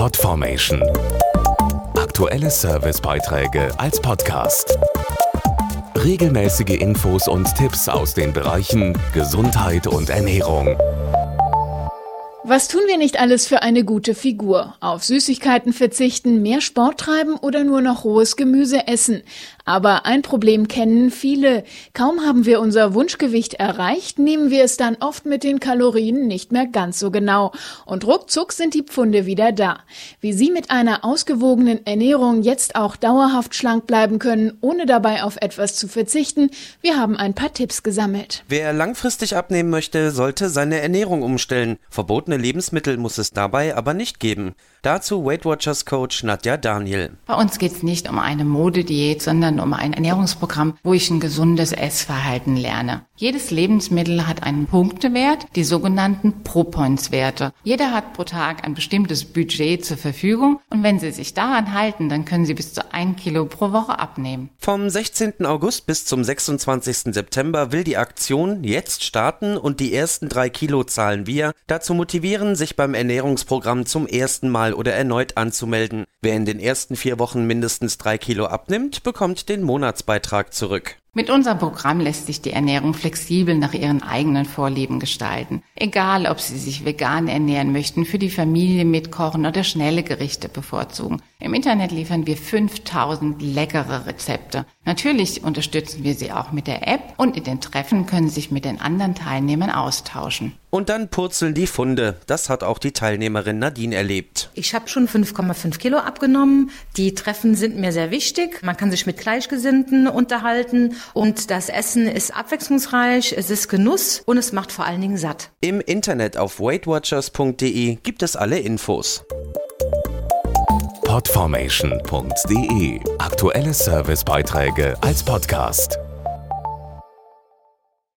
Podformation. Aktuelle Servicebeiträge als Podcast. Regelmäßige Infos und Tipps aus den Bereichen Gesundheit und Ernährung. Was tun wir nicht alles für eine gute Figur? Auf Süßigkeiten verzichten, mehr Sport treiben oder nur noch rohes Gemüse essen? Aber ein Problem kennen viele. Kaum haben wir unser Wunschgewicht erreicht, nehmen wir es dann oft mit den Kalorien nicht mehr ganz so genau. Und ruckzuck sind die Pfunde wieder da. Wie Sie mit einer ausgewogenen Ernährung jetzt auch dauerhaft schlank bleiben können, ohne dabei auf etwas zu verzichten, wir haben ein paar Tipps gesammelt. Wer langfristig abnehmen möchte, sollte seine Ernährung umstellen. Verbotene Lebensmittel muss es dabei aber nicht geben. Dazu Weight Watchers Coach Nadja Daniel. Bei uns geht es nicht um eine Modediät, sondern um ein Ernährungsprogramm, wo ich ein gesundes Essverhalten lerne. Jedes Lebensmittel hat einen Punktewert, die sogenannten Pro-Points-Werte. Jeder hat pro Tag ein bestimmtes Budget zur Verfügung und wenn Sie sich daran halten, dann können Sie bis zu ein Kilo pro Woche abnehmen. Vom 16. August bis zum 26. September will die Aktion jetzt starten und die ersten drei Kilo zahlen wir. Dazu motivieren, sich beim Ernährungsprogramm zum ersten Mal oder erneut anzumelden. Wer in den ersten vier Wochen mindestens drei Kilo abnimmt, bekommt den Monatsbeitrag zurück. Mit unserem Programm lässt sich die Ernährung flexibel nach Ihren eigenen Vorlieben gestalten. Egal, ob Sie sich vegan ernähren möchten, für die Familie mitkochen oder schnelle Gerichte bevorzugen. Im Internet liefern wir 5000 leckere Rezepte. Natürlich unterstützen wir Sie auch mit der App und in den Treffen können Sie sich mit den anderen Teilnehmern austauschen. Und dann purzeln die Funde. Das hat auch die Teilnehmerin Nadine erlebt. Ich habe schon 5,5 Kilo abgenommen. Die Treffen sind mir sehr wichtig. Man kann sich mit Gleichgesinnten unterhalten und das Essen ist abwechslungsreich, es ist Genuss und es macht vor allen Dingen satt. Im Internet auf weightwatchers.de gibt es alle Infos. Podformation.de Aktuelle Servicebeiträge als Podcast.